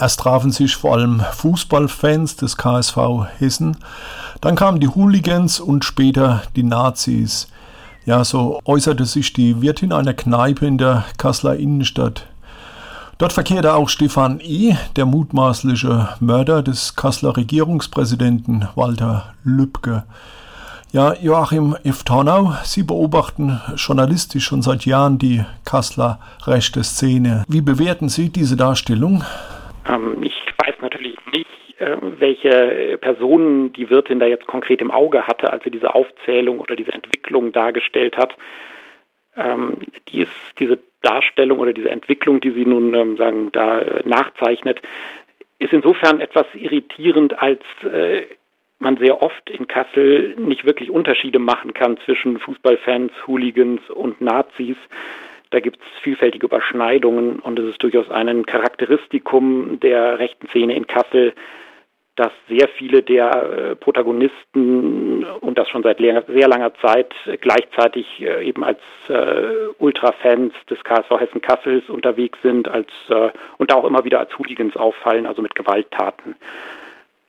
Erst trafen sich vor allem Fußballfans des KSV Hessen, dann kamen die Hooligans und später die Nazis. Ja, so äußerte sich die Wirtin einer Kneipe in der Kasseler Innenstadt. Dort verkehrte auch Stefan E., der mutmaßliche Mörder des Kasseler Regierungspräsidenten Walter Lübcke. Ja, Joachim F. Tornau, Sie beobachten journalistisch schon seit Jahren die Kasseler rechte Szene. Wie bewerten Sie diese Darstellung? Ähm, ich weiß natürlich nicht, äh, welche Personen die Wirtin da jetzt konkret im Auge hatte, als sie diese Aufzählung oder diese Entwicklung dargestellt hat. Ähm, die ist, diese Darstellung oder diese Entwicklung, die sie nun ähm, sagen, da äh, nachzeichnet, ist insofern etwas irritierend, als äh, man sehr oft in Kassel nicht wirklich Unterschiede machen kann zwischen Fußballfans, Hooligans und Nazis. Da gibt es vielfältige Überschneidungen und es ist durchaus ein Charakteristikum der rechten Szene in Kassel, dass sehr viele der äh, Protagonisten und das schon seit sehr langer Zeit gleichzeitig äh, eben als äh, Ultrafans des KSV Hessen Kassels unterwegs sind als äh, und auch immer wieder als Hooligans auffallen, also mit Gewalttaten.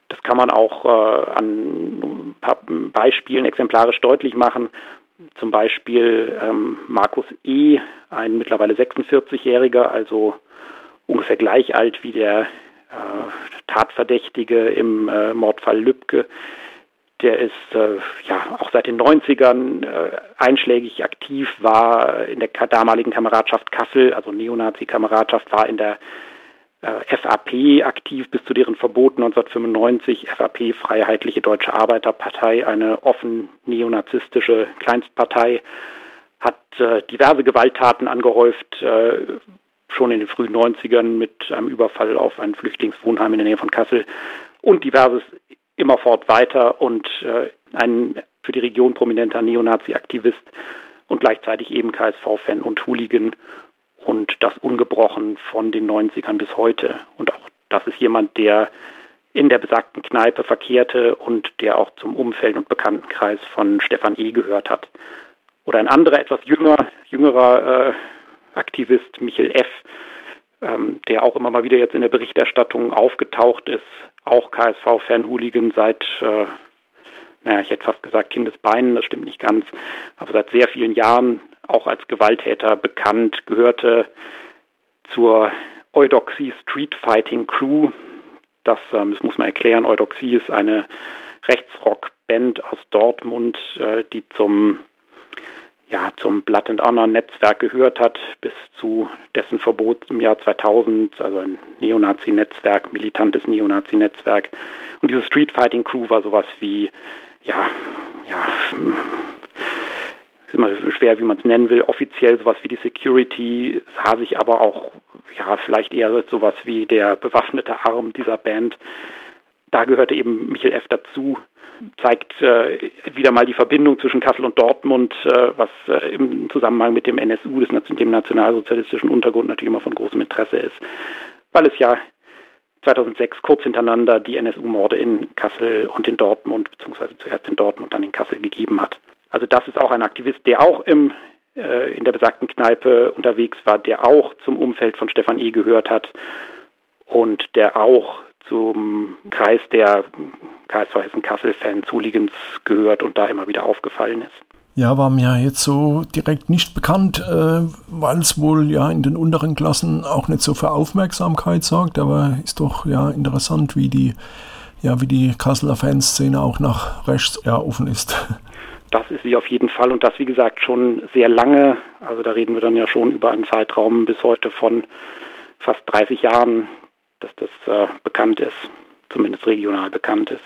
Das kann man auch äh, an ein paar Beispielen exemplarisch deutlich machen. Zum Beispiel ähm, Markus E., ein mittlerweile 46-Jähriger, also ungefähr gleich alt wie der äh, Tatverdächtige im äh, Mordfall Lübcke. Der ist äh, ja auch seit den 90ern äh, einschlägig aktiv, war in der damaligen Kameradschaft Kassel, also Neonazi-Kameradschaft, war in der äh, FAP aktiv bis zu deren Verbot 1995. FAP, Freiheitliche Deutsche Arbeiterpartei, eine offen neonazistische Kleinstpartei, hat äh, diverse Gewalttaten angehäuft, äh, schon in den frühen 90ern mit einem Überfall auf ein Flüchtlingswohnheim in der Nähe von Kassel und diverses immerfort weiter und äh, ein für die Region prominenter Neonazi-Aktivist und gleichzeitig eben KSV-Fan und Hooligan und das ungebrochen von den 90ern bis heute. Und auch das ist jemand, der in der besagten Kneipe verkehrte und der auch zum Umfeld und Bekanntenkreis von Stefan E. gehört hat. Oder ein anderer, etwas jünger, jüngerer äh, Aktivist, Michael F., ähm, der auch immer mal wieder jetzt in der Berichterstattung aufgetaucht ist, auch KSV-Fan-Hooligan seit, äh, naja, ich hätte fast gesagt Kindesbeinen, das stimmt nicht ganz, aber seit sehr vielen Jahren auch als Gewalttäter bekannt, gehörte zur Eudoxie Street Fighting Crew. Das, ähm, das muss man erklären. Eudoxie ist eine Rechtsrock-Band aus Dortmund, äh, die zum ja, zum Blood and Honor Netzwerk gehört hat, bis zu dessen Verbot im Jahr 2000, also ein Neonazi-Netzwerk, militantes Neonazi-Netzwerk. Und diese Street Fighting Crew war sowas wie, ja, ja, ist immer schwer, wie man es nennen will, offiziell sowas wie die Security, sah sich aber auch, ja, vielleicht eher sowas wie der bewaffnete Arm dieser Band. Da gehörte eben Michael F. dazu, zeigt äh, wieder mal die Verbindung zwischen Kassel und Dortmund, äh, was äh, im Zusammenhang mit dem NSU, des, dem nationalsozialistischen Untergrund, natürlich immer von großem Interesse ist, weil es ja 2006 kurz hintereinander die NSU-Morde in Kassel und in Dortmund, beziehungsweise zuerst in Dortmund, dann in Kassel gegeben hat. Also das ist auch ein Aktivist, der auch im, äh, in der besagten Kneipe unterwegs war, der auch zum Umfeld von Stefan E. gehört hat und der auch zum Kreis der KSV Hessen Kassel-Fans, Hooligans gehört und da immer wieder aufgefallen ist. Ja, war mir jetzt so direkt nicht bekannt, äh, weil es wohl ja in den unteren Klassen auch nicht so für Aufmerksamkeit sorgt, aber ist doch ja interessant, wie die ja wie die Kasseler Fanszene auch nach rechts ja offen ist. Das ist sie auf jeden Fall und das, wie gesagt, schon sehr lange. Also da reden wir dann ja schon über einen Zeitraum bis heute von fast 30 Jahren, dass das äh, bekannt ist, zumindest regional bekannt ist.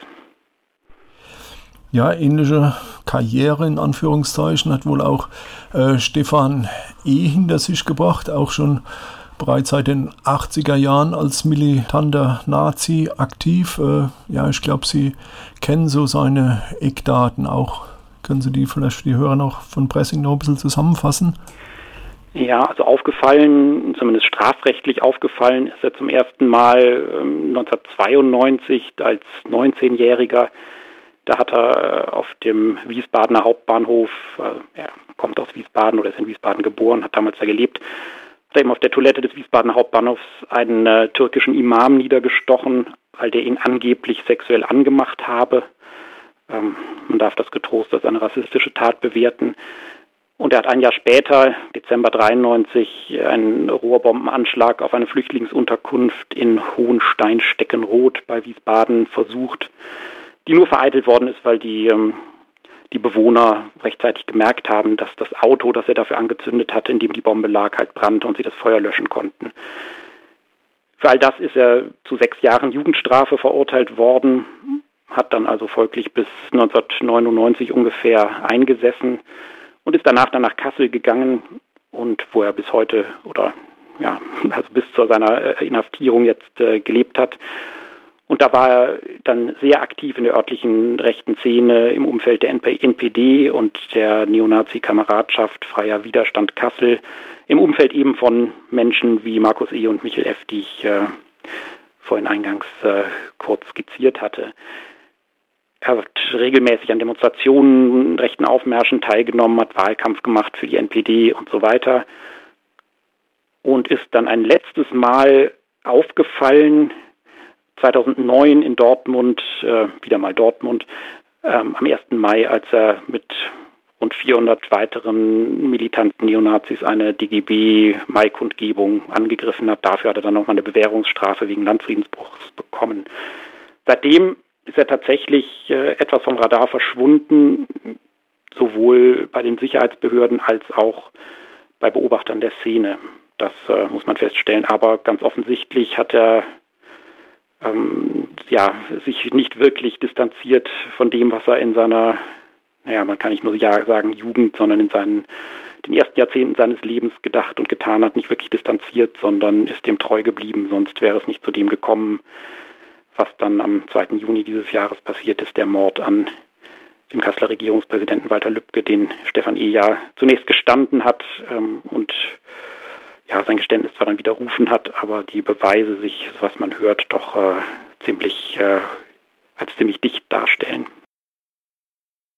Ja, ähnliche Karriere in Anführungszeichen hat wohl auch äh, Stefan E. hinter sich gebracht, auch schon bereits seit den 80er Jahren als militanter Nazi aktiv. Äh, ja, ich glaube, Sie kennen so seine Eckdaten auch. Können Sie die vielleicht für die Hörer noch von Pressing noch ein bisschen zusammenfassen? Ja, also aufgefallen, zumindest strafrechtlich aufgefallen, ist er zum ersten Mal ähm, 1992 als 19-Jähriger. Da hat er äh, auf dem Wiesbadener Hauptbahnhof, äh, er kommt aus Wiesbaden oder ist in Wiesbaden geboren, hat damals da gelebt, hat er eben auf der Toilette des Wiesbadener Hauptbahnhofs einen äh, türkischen Imam niedergestochen, weil der ihn angeblich sexuell angemacht habe. Ähm, man darf das getrost als eine rassistische Tat bewerten. Und er hat ein Jahr später, Dezember 93, einen Rohrbombenanschlag auf eine Flüchtlingsunterkunft in Hohenstein-Steckenroth bei Wiesbaden versucht, die nur vereitelt worden ist, weil die, ähm, die Bewohner rechtzeitig gemerkt haben, dass das Auto, das er dafür angezündet hatte, in dem die Bombe lag, halt brannte und sie das Feuer löschen konnten. Für all das ist er zu sechs Jahren Jugendstrafe verurteilt worden, hat dann also folglich bis 1999 ungefähr eingesessen und ist danach dann nach Kassel gegangen und wo er bis heute oder ja, also bis zu seiner äh, Inhaftierung jetzt äh, gelebt hat. Und da war er dann sehr aktiv in der örtlichen rechten Szene im Umfeld der NPD und der Neonazi-Kameradschaft Freier Widerstand Kassel, im Umfeld eben von Menschen wie Markus E. und Michael F., die ich äh, vorhin eingangs äh, kurz skizziert hatte. Er hat regelmäßig an Demonstrationen, rechten Aufmärschen teilgenommen, hat Wahlkampf gemacht für die NPD und so weiter. Und ist dann ein letztes Mal aufgefallen, 2009 in Dortmund, äh, wieder mal Dortmund, ähm, am 1. Mai, als er mit rund 400 weiteren militanten Neonazis eine DGB-Mai-Kundgebung angegriffen hat. Dafür hat er dann nochmal eine Bewährungsstrafe wegen Landfriedensbruchs bekommen. Seitdem ist er tatsächlich äh, etwas vom Radar verschwunden, sowohl bei den Sicherheitsbehörden als auch bei Beobachtern der Szene. Das äh, muss man feststellen. Aber ganz offensichtlich hat er ähm, ja, sich nicht wirklich distanziert von dem, was er in seiner, naja, man kann nicht nur ja sagen Jugend, sondern in seinen den ersten Jahrzehnten seines Lebens gedacht und getan hat, nicht wirklich distanziert, sondern ist dem treu geblieben. Sonst wäre es nicht zu dem gekommen, was dann am 2. Juni dieses Jahres passiert ist, der Mord an dem Kasseler Regierungspräsidenten Walter Lübcke, den Stefan E. ja zunächst gestanden hat ähm, und ja, sein Geständnis zwar dann widerrufen hat, aber die Beweise sich, was man hört, doch äh, ziemlich äh, als ziemlich dicht darstellen.